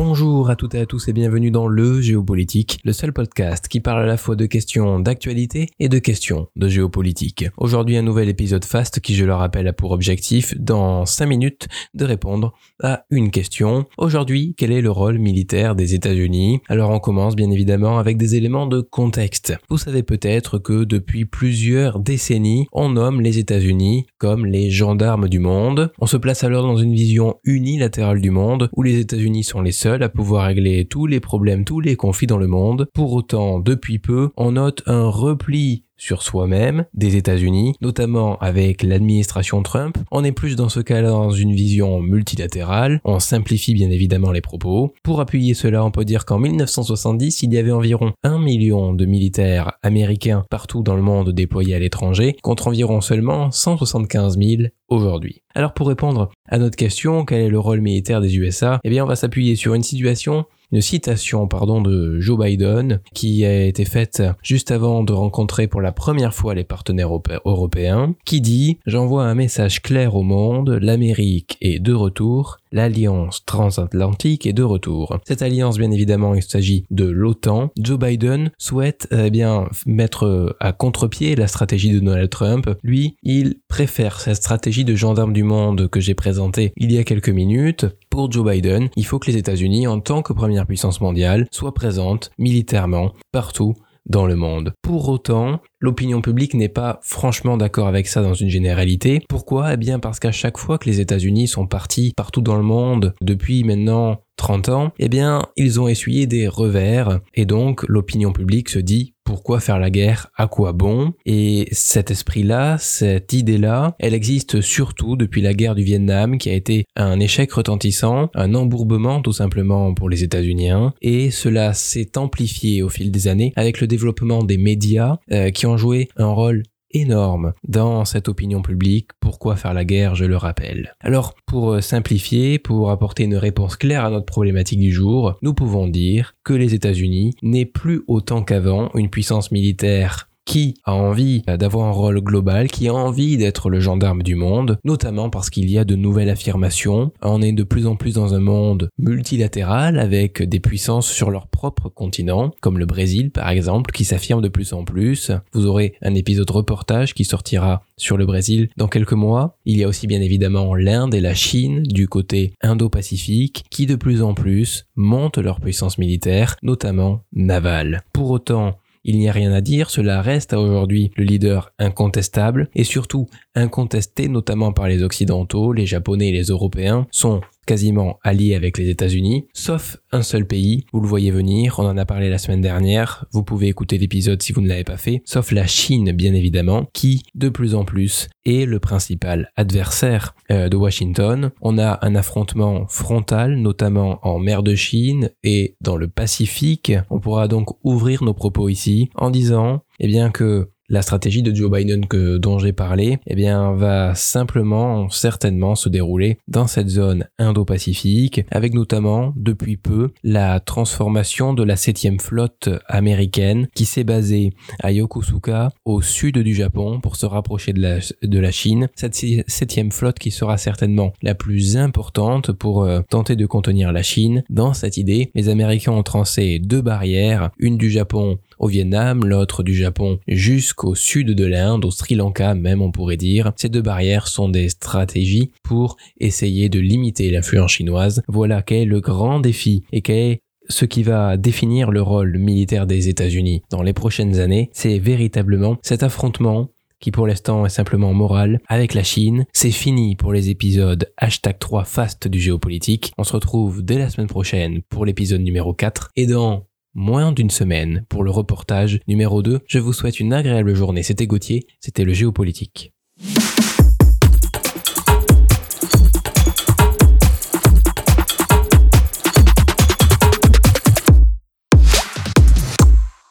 Bonjour à toutes et à tous et bienvenue dans Le Géopolitique, le seul podcast qui parle à la fois de questions d'actualité et de questions de géopolitique. Aujourd'hui un nouvel épisode fast qui je le rappelle a pour objectif dans 5 minutes de répondre à une question. Aujourd'hui, quel est le rôle militaire des États-Unis? Alors on commence bien évidemment avec des éléments de contexte. Vous savez peut-être que depuis plusieurs décennies, on nomme les États-Unis comme les gendarmes du monde. On se place alors dans une vision unilatérale du monde où les États-Unis sont les seuls à pouvoir régler tous les problèmes, tous les conflits dans le monde. Pour autant, depuis peu, on note un repli sur soi-même des États-Unis, notamment avec l'administration Trump. On est plus dans ce cas-là dans une vision multilatérale, on simplifie bien évidemment les propos. Pour appuyer cela, on peut dire qu'en 1970, il y avait environ un million de militaires américains partout dans le monde déployés à l'étranger, contre environ seulement 175 000 aujourd'hui. Alors pour répondre à notre question, quel est le rôle militaire des USA Eh bien on va s'appuyer sur une situation une citation pardon de Joe Biden qui a été faite juste avant de rencontrer pour la première fois les partenaires européens qui dit j'envoie un message clair au monde l'Amérique est de retour l'alliance transatlantique est de retour. Cette alliance, bien évidemment, il s'agit de l'OTAN. Joe Biden souhaite eh bien mettre à contre-pied la stratégie de Donald Trump. Lui, il préfère cette stratégie de gendarme du monde que j'ai présentée il y a quelques minutes. Pour Joe Biden, il faut que les États-Unis, en tant que première puissance mondiale, soient présentes militairement partout dans le monde. Pour autant, l'opinion publique n'est pas franchement d'accord avec ça dans une généralité. Pourquoi? Eh bien parce qu'à chaque fois que les États-Unis sont partis partout dans le monde depuis maintenant 30 ans, eh bien, ils ont essuyé des revers. Et donc l'opinion publique se dit pourquoi faire la guerre? À quoi bon? Et cet esprit-là, cette idée-là, elle existe surtout depuis la guerre du Vietnam qui a été un échec retentissant, un embourbement tout simplement pour les États-Unis et cela s'est amplifié au fil des années avec le développement des médias euh, qui ont joué un rôle énorme dans cette opinion publique. Pourquoi faire la guerre, je le rappelle. Alors, pour euh, simplifier, pour apporter une réponse claire à notre problématique du jour, nous pouvons dire que les États-Unis n'est plus autant qu'avant une puissance militaire qui a envie d'avoir un rôle global, qui a envie d'être le gendarme du monde, notamment parce qu'il y a de nouvelles affirmations. On est de plus en plus dans un monde multilatéral avec des puissances sur leur propre continent, comme le Brésil par exemple, qui s'affirme de plus en plus. Vous aurez un épisode reportage qui sortira sur le Brésil dans quelques mois. Il y a aussi bien évidemment l'Inde et la Chine du côté Indo-Pacifique qui de plus en plus montent leur puissance militaire, notamment navale. Pour autant, il n'y a rien à dire, cela reste à aujourd'hui le leader incontestable et surtout incontesté notamment par les Occidentaux, les Japonais et les Européens, sont quasiment alliés avec les États-Unis, sauf un seul pays, vous le voyez venir, on en a parlé la semaine dernière, vous pouvez écouter l'épisode si vous ne l'avez pas fait, sauf la Chine bien évidemment, qui de plus en plus est le principal adversaire euh, de Washington. On a un affrontement frontal, notamment en mer de Chine et dans le Pacifique. On pourra donc ouvrir nos propos ici en disant eh bien que la stratégie de Joe Biden que, dont j'ai parlé, eh bien, va simplement, certainement se dérouler dans cette zone Indo-Pacifique, avec notamment, depuis peu, la transformation de la septième flotte américaine qui s'est basée à Yokosuka, au sud du Japon, pour se rapprocher de la, de la Chine. Cette septième flotte qui sera certainement la plus importante pour euh, tenter de contenir la Chine. Dans cette idée, les Américains ont trancé deux barrières, une du Japon au Vietnam, l'autre du Japon jusqu'au sud de l'Inde, au Sri Lanka même on pourrait dire. Ces deux barrières sont des stratégies pour essayer de limiter l'influence chinoise. Voilà quel est le grand défi et quel est ce qui va définir le rôle militaire des États-Unis dans les prochaines années, c'est véritablement cet affrontement qui pour l'instant est simplement moral, avec la Chine. C'est fini pour les épisodes hashtag 3 fast du géopolitique. On se retrouve dès la semaine prochaine pour l'épisode numéro 4 et dans moins d'une semaine pour le reportage numéro 2. Je vous souhaite une agréable journée. C'était Gauthier, c'était le géopolitique.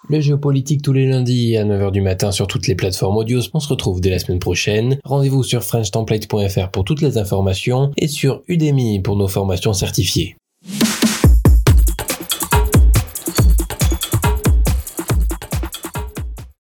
Le géopolitique tous les lundis à 9h du matin sur toutes les plateformes audio. On se retrouve dès la semaine prochaine. Rendez-vous sur frenchtemplate.fr pour toutes les informations et sur Udemy pour nos formations certifiées.